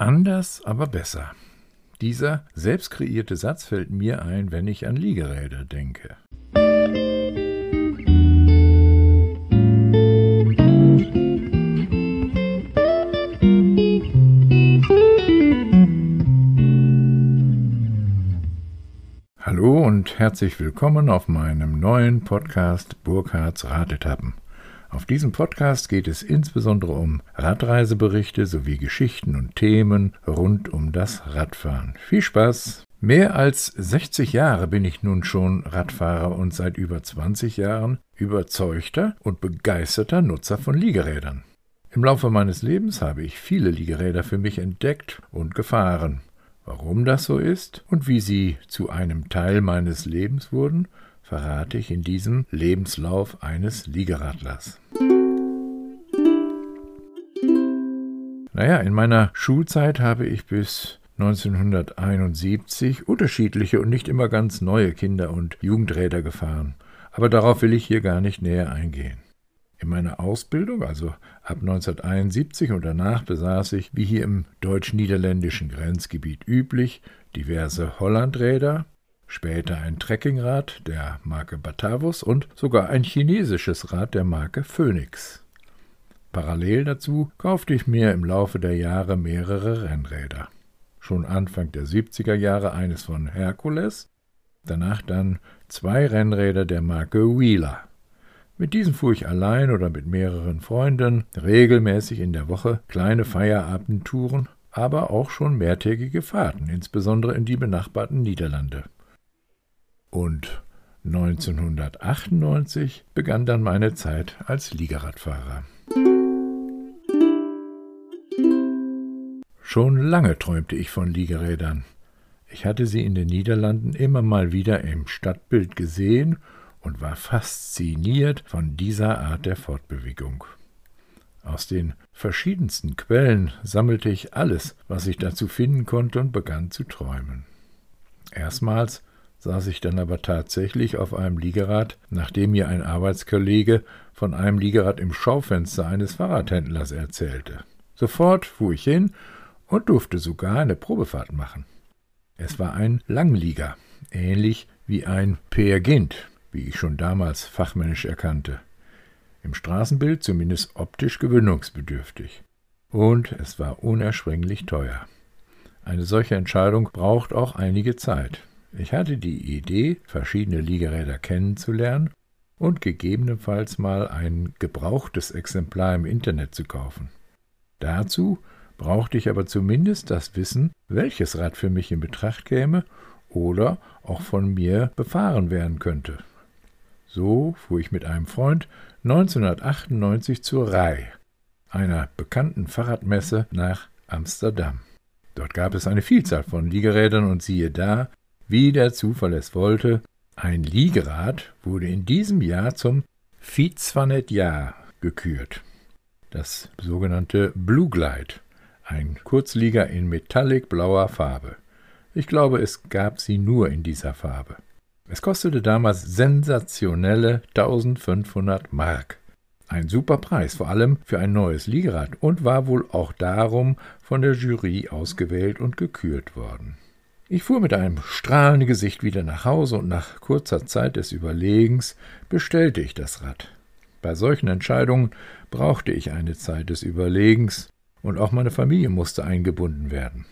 Anders, aber besser. Dieser selbst kreierte Satz fällt mir ein, wenn ich an Liegeräder denke. Hallo und herzlich willkommen auf meinem neuen Podcast Burkhards Radetappen. Auf diesem Podcast geht es insbesondere um Radreiseberichte sowie Geschichten und Themen rund um das Radfahren. Viel Spaß! Mehr als 60 Jahre bin ich nun schon Radfahrer und seit über 20 Jahren überzeugter und begeisterter Nutzer von Liegerädern. Im Laufe meines Lebens habe ich viele Liegeräder für mich entdeckt und gefahren. Warum das so ist und wie sie zu einem Teil meines Lebens wurden, verrate ich in diesem Lebenslauf eines Liegeradlers. Naja, in meiner Schulzeit habe ich bis 1971 unterschiedliche und nicht immer ganz neue Kinder- und Jugendräder gefahren, aber darauf will ich hier gar nicht näher eingehen. In meiner Ausbildung, also ab 1971 und danach, besaß ich, wie hier im deutsch-niederländischen Grenzgebiet üblich, diverse Hollandräder, später ein Trekkingrad der Marke Batavus und sogar ein chinesisches Rad der Marke Phoenix. Parallel dazu kaufte ich mir im Laufe der Jahre mehrere Rennräder. Schon Anfang der 70er Jahre eines von Hercules, danach dann zwei Rennräder der Marke Wheeler. Mit diesen fuhr ich allein oder mit mehreren Freunden regelmäßig in der Woche kleine Feierabendtouren, aber auch schon mehrtägige Fahrten, insbesondere in die benachbarten Niederlande. Und 1998 begann dann meine Zeit als Liegeradfahrer. Schon lange träumte ich von Liegerädern. Ich hatte sie in den Niederlanden immer mal wieder im Stadtbild gesehen und war fasziniert von dieser Art der Fortbewegung. Aus den verschiedensten Quellen sammelte ich alles, was ich dazu finden konnte und begann zu träumen. Erstmals saß ich dann aber tatsächlich auf einem Liegerad, nachdem mir ein Arbeitskollege von einem Liegerad im Schaufenster eines Fahrradhändlers erzählte. Sofort fuhr ich hin und durfte sogar eine Probefahrt machen. Es war ein Langlieger, ähnlich wie ein Peer Gint, wie ich schon damals fachmännisch erkannte. Im Straßenbild zumindest optisch gewöhnungsbedürftig. Und es war unerschwinglich teuer. Eine solche Entscheidung braucht auch einige Zeit. Ich hatte die Idee, verschiedene Liegeräder kennenzulernen und gegebenenfalls mal ein gebrauchtes Exemplar im Internet zu kaufen. Dazu brauchte ich aber zumindest das Wissen, welches Rad für mich in Betracht käme oder auch von mir befahren werden könnte. So fuhr ich mit einem Freund 1998 zur Rai, einer bekannten Fahrradmesse, nach Amsterdam. Dort gab es eine Vielzahl von Liegerädern und siehe da, wie der Zufall es wollte, ein Liegerad wurde in diesem Jahr zum Fietsvanet-Jahr gekürt. Das sogenannte Blue Glide, ein Kurzlieger in metallic blauer Farbe. Ich glaube, es gab sie nur in dieser Farbe. Es kostete damals sensationelle 1500 Mark. Ein super Preis, vor allem für ein neues Liegerad und war wohl auch darum von der Jury ausgewählt und gekürt worden. Ich fuhr mit einem strahlenden Gesicht wieder nach Hause und nach kurzer Zeit des Überlegens bestellte ich das Rad. Bei solchen Entscheidungen brauchte ich eine Zeit des Überlegens und auch meine Familie musste eingebunden werden.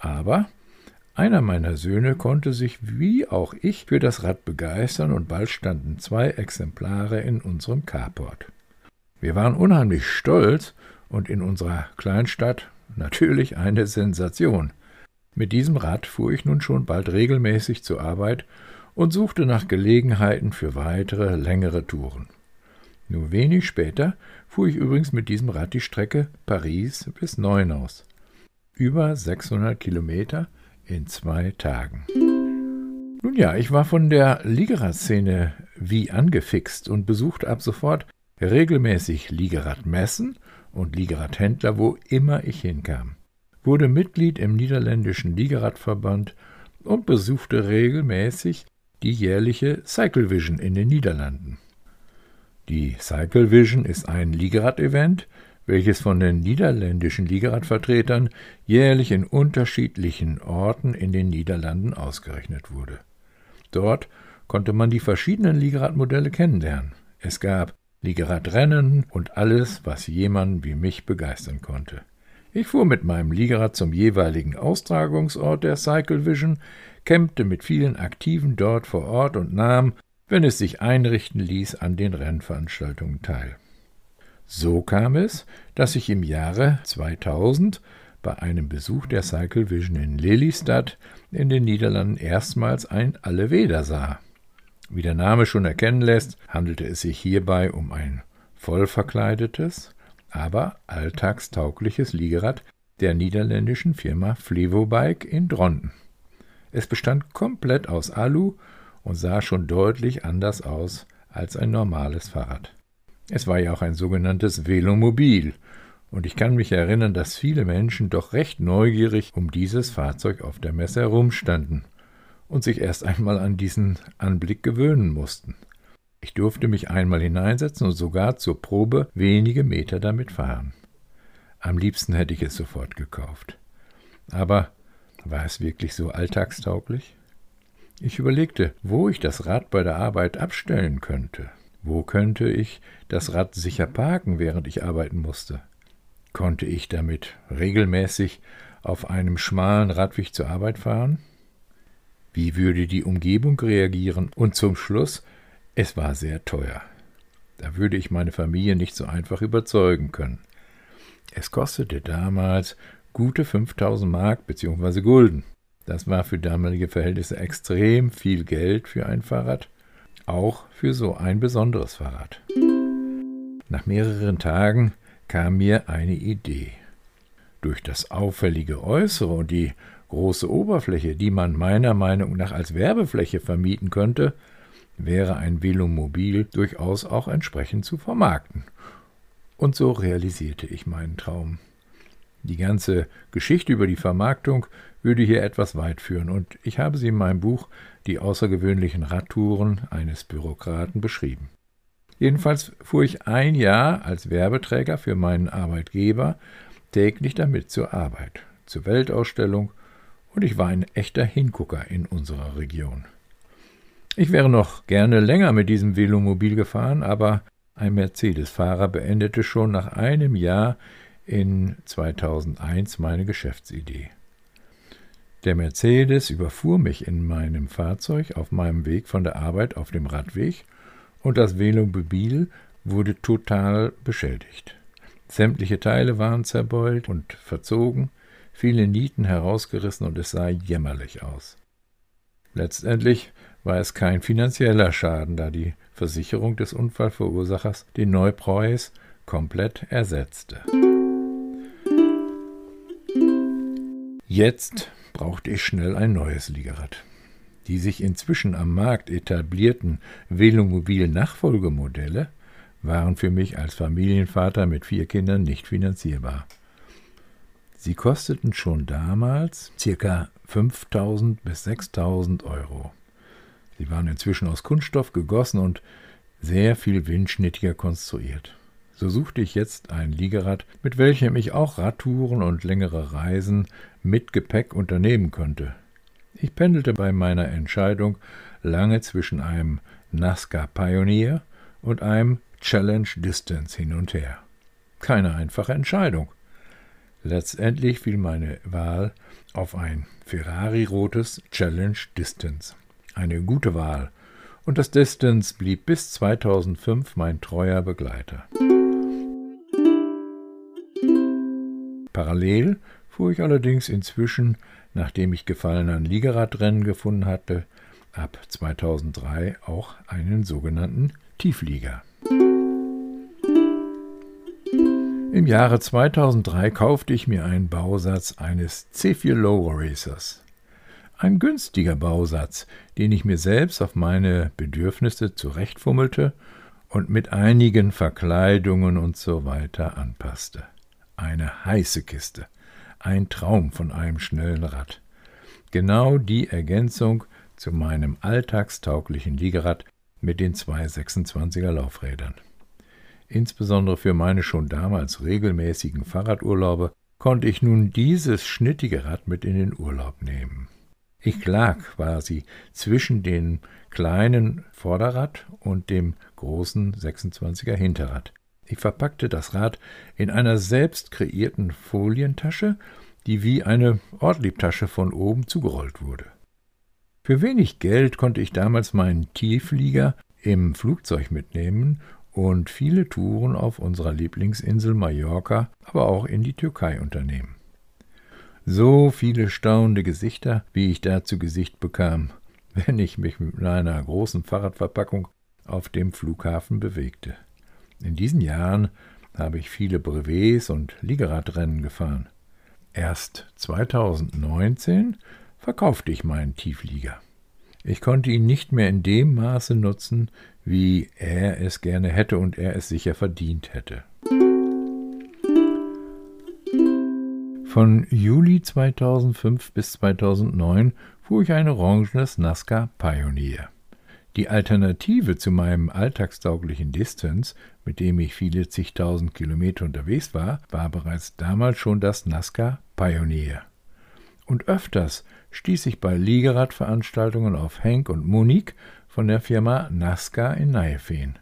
Aber einer meiner Söhne konnte sich wie auch ich für das Rad begeistern und bald standen zwei Exemplare in unserem Carport. Wir waren unheimlich stolz und in unserer Kleinstadt natürlich eine Sensation. Mit diesem Rad fuhr ich nun schon bald regelmäßig zur Arbeit und suchte nach Gelegenheiten für weitere, längere Touren. Nur wenig später fuhr ich übrigens mit diesem Rad die Strecke Paris bis Neunaus. Über 600 Kilometer in zwei Tagen. Nun ja, ich war von der Liegeradszene wie angefixt und besuchte ab sofort regelmäßig Liegeradmessen und Liegeradhändler, wo immer ich hinkam wurde Mitglied im niederländischen Liegeradverband und besuchte regelmäßig die jährliche Cycle Vision in den Niederlanden. Die Cycle Vision ist ein Liegerad-Event, welches von den niederländischen Liegeradvertretern jährlich in unterschiedlichen Orten in den Niederlanden ausgerechnet wurde. Dort konnte man die verschiedenen Liegeradmodelle kennenlernen. Es gab Liegeradrennen und alles, was jemanden wie mich begeistern konnte. Ich fuhr mit meinem Liegerad zum jeweiligen Austragungsort der Cycle Vision, campte mit vielen Aktiven dort vor Ort und nahm, wenn es sich einrichten ließ, an den Rennveranstaltungen teil. So kam es, dass ich im Jahre 2000 bei einem Besuch der Cycle Vision in Lelystad in den Niederlanden erstmals ein Alleweder sah. Wie der Name schon erkennen lässt, handelte es sich hierbei um ein voll verkleidetes, aber alltagstaugliches Liegerad der niederländischen Firma Flevobike in Dronten. Es bestand komplett aus Alu und sah schon deutlich anders aus als ein normales Fahrrad. Es war ja auch ein sogenanntes Velomobil, und ich kann mich erinnern, dass viele Menschen doch recht neugierig um dieses Fahrzeug auf der Messe herumstanden und sich erst einmal an diesen Anblick gewöhnen mussten. Ich durfte mich einmal hineinsetzen und sogar zur Probe wenige Meter damit fahren. Am liebsten hätte ich es sofort gekauft. Aber war es wirklich so alltagstauglich? Ich überlegte, wo ich das Rad bei der Arbeit abstellen könnte. Wo könnte ich das Rad sicher parken, während ich arbeiten musste? Konnte ich damit regelmäßig auf einem schmalen Radweg zur Arbeit fahren? Wie würde die Umgebung reagieren? Und zum Schluss, es war sehr teuer. Da würde ich meine Familie nicht so einfach überzeugen können. Es kostete damals gute 5000 Mark bzw. Gulden. Das war für damalige Verhältnisse extrem viel Geld für ein Fahrrad, auch für so ein besonderes Fahrrad. Nach mehreren Tagen kam mir eine Idee. Durch das auffällige Äußere und die große Oberfläche, die man meiner Meinung nach als Werbefläche vermieten könnte, wäre ein Velomobil durchaus auch entsprechend zu vermarkten. Und so realisierte ich meinen Traum. Die ganze Geschichte über die Vermarktung würde hier etwas weit führen, und ich habe sie in meinem Buch Die außergewöhnlichen Radtouren eines Bürokraten beschrieben. Jedenfalls fuhr ich ein Jahr als Werbeträger für meinen Arbeitgeber täglich damit zur Arbeit, zur Weltausstellung, und ich war ein echter Hingucker in unserer Region. Ich wäre noch gerne länger mit diesem Velomobil gefahren, aber ein Mercedes-Fahrer beendete schon nach einem Jahr in 2001 meine Geschäftsidee. Der Mercedes überfuhr mich in meinem Fahrzeug auf meinem Weg von der Arbeit auf dem Radweg und das Velomobil wurde total beschädigt. Sämtliche Teile waren zerbeult und verzogen, viele Nieten herausgerissen und es sah jämmerlich aus. Letztendlich war es kein finanzieller Schaden, da die Versicherung des Unfallverursachers den Neupreis komplett ersetzte. Jetzt brauchte ich schnell ein neues Liegerad. Die sich inzwischen am Markt etablierten Velomobil-Nachfolgemodelle waren für mich als Familienvater mit vier Kindern nicht finanzierbar. Sie kosteten schon damals ca. 5000 bis 6000 Euro. Sie waren inzwischen aus Kunststoff gegossen und sehr viel windschnittiger konstruiert. So suchte ich jetzt ein Liegerad, mit welchem ich auch Radtouren und längere Reisen mit Gepäck unternehmen konnte. Ich pendelte bei meiner Entscheidung lange zwischen einem Nazca Pioneer und einem Challenge Distance hin und her. Keine einfache Entscheidung. Letztendlich fiel meine Wahl auf ein Ferrari-rotes Challenge Distance. Eine gute Wahl. Und das Distance blieb bis 2005 mein treuer Begleiter. Parallel fuhr ich allerdings inzwischen, nachdem ich Gefallen an Liegeradrennen gefunden hatte, ab 2003 auch einen sogenannten Tieflieger. Im Jahre 2003 kaufte ich mir einen Bausatz eines C4 Low Racers. Ein günstiger Bausatz, den ich mir selbst auf meine Bedürfnisse zurechtfummelte und mit einigen Verkleidungen und so weiter anpasste. Eine heiße Kiste, ein Traum von einem schnellen Rad. Genau die Ergänzung zu meinem alltagstauglichen Liegerad mit den zwei 26er Laufrädern. Insbesondere für meine schon damals regelmäßigen Fahrradurlaube konnte ich nun dieses schnittige Rad mit in den Urlaub nehmen. Ich lag quasi zwischen dem kleinen Vorderrad und dem großen 26er Hinterrad. Ich verpackte das Rad in einer selbst kreierten Folientasche, die wie eine Ortliebtasche von oben zugerollt wurde. Für wenig Geld konnte ich damals meinen Tieflieger im Flugzeug mitnehmen und viele Touren auf unserer Lieblingsinsel Mallorca, aber auch in die Türkei unternehmen. So viele staunende Gesichter, wie ich da zu Gesicht bekam, wenn ich mich mit einer großen Fahrradverpackung auf dem Flughafen bewegte. In diesen Jahren habe ich viele Brevets und Liegeradrennen gefahren. Erst 2019 verkaufte ich meinen Tieflieger. Ich konnte ihn nicht mehr in dem Maße nutzen, wie er es gerne hätte und er es sicher verdient hätte. Von Juli 2005 bis 2009 fuhr ich ein orangenes Nazca Pioneer. Die Alternative zu meinem alltagstauglichen Distance, mit dem ich viele zigtausend Kilometer unterwegs war, war bereits damals schon das Nazca Pioneer. Und öfters stieß ich bei Liegeradveranstaltungen auf Henk und Monique von der Firma Nazca in Naifeen.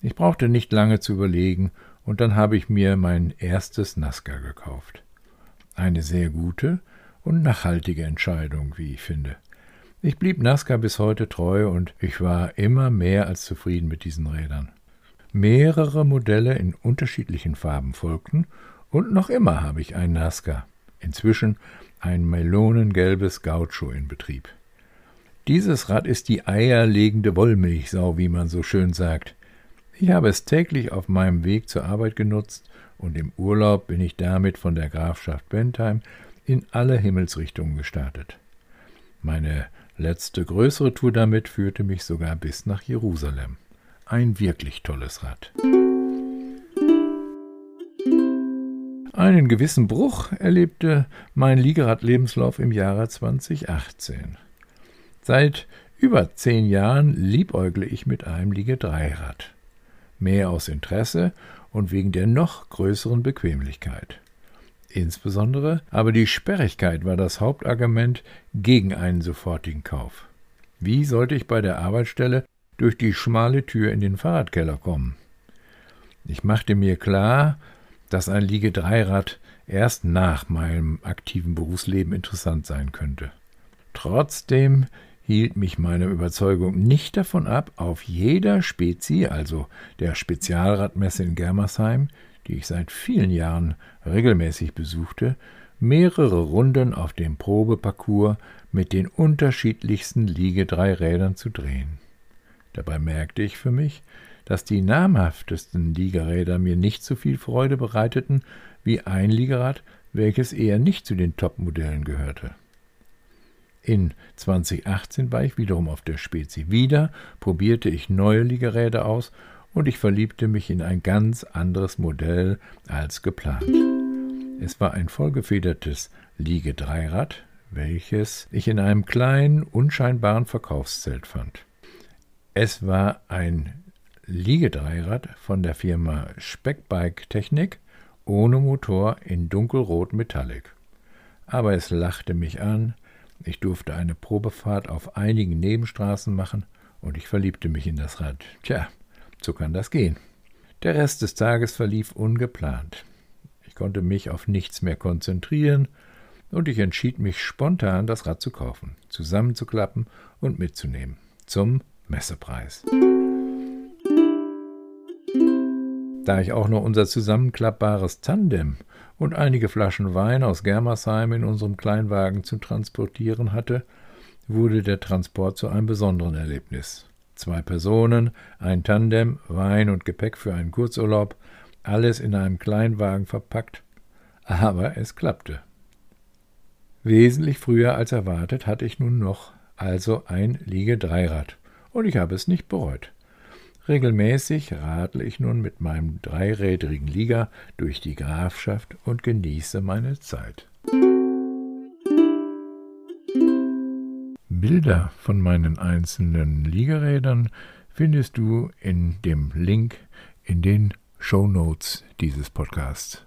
Ich brauchte nicht lange zu überlegen, und dann habe ich mir mein erstes Nazca gekauft. Eine sehr gute und nachhaltige Entscheidung, wie ich finde. Ich blieb Nazca bis heute treu und ich war immer mehr als zufrieden mit diesen Rädern. Mehrere Modelle in unterschiedlichen Farben folgten und noch immer habe ich ein Nazca. Inzwischen ein melonengelbes Gaucho in Betrieb. Dieses Rad ist die eierlegende Wollmilchsau, wie man so schön sagt. Ich habe es täglich auf meinem Weg zur Arbeit genutzt und im Urlaub bin ich damit von der Grafschaft Bentheim in alle Himmelsrichtungen gestartet. Meine letzte größere Tour damit führte mich sogar bis nach Jerusalem. Ein wirklich tolles Rad. Einen gewissen Bruch erlebte mein Liegerad-Lebenslauf im Jahre 2018. Seit über zehn Jahren liebäugle ich mit einem Liege-Dreirad. Mehr aus Interesse und wegen der noch größeren Bequemlichkeit. Insbesondere aber die Sperrigkeit war das Hauptargument gegen einen sofortigen Kauf. Wie sollte ich bei der Arbeitsstelle durch die schmale Tür in den Fahrradkeller kommen? Ich machte mir klar, dass ein Liege-Dreirad erst nach meinem aktiven Berufsleben interessant sein könnte. Trotzdem hielt mich meine Überzeugung nicht davon ab, auf jeder Spezi, also der Spezialradmesse in Germersheim, die ich seit vielen Jahren regelmäßig besuchte, mehrere Runden auf dem Probeparcours mit den unterschiedlichsten Liegedreirädern zu drehen. Dabei merkte ich für mich, dass die namhaftesten Liegeräder mir nicht so viel Freude bereiteten wie ein Liegerad, welches eher nicht zu den Topmodellen gehörte. In 2018 war ich wiederum auf der Spezi. Wieder probierte ich neue Liegeräder aus und ich verliebte mich in ein ganz anderes Modell als geplant. Es war ein vollgefedertes Liegedreirad, welches ich in einem kleinen, unscheinbaren Verkaufszelt fand. Es war ein Liegedreirad von der Firma Speckbike Technik ohne Motor in dunkelrot Metallic. Aber es lachte mich an, ich durfte eine Probefahrt auf einigen Nebenstraßen machen und ich verliebte mich in das Rad. Tja, so kann das gehen. Der Rest des Tages verlief ungeplant. Ich konnte mich auf nichts mehr konzentrieren und ich entschied mich spontan, das Rad zu kaufen, zusammenzuklappen und mitzunehmen. Zum Messepreis. Da ich auch noch unser zusammenklappbares Tandem und einige Flaschen Wein aus Germersheim in unserem Kleinwagen zu transportieren hatte, wurde der Transport zu einem besonderen Erlebnis. Zwei Personen, ein Tandem, Wein und Gepäck für einen Kurzurlaub, alles in einem Kleinwagen verpackt, aber es klappte. Wesentlich früher als erwartet hatte ich nun noch also ein Liege-Dreirad, und ich habe es nicht bereut. Regelmäßig radle ich nun mit meinem dreirädrigen Liga durch die Grafschaft und genieße meine Zeit. Bilder von meinen einzelnen Liegerädern findest du in dem Link in den Show Notes dieses Podcasts.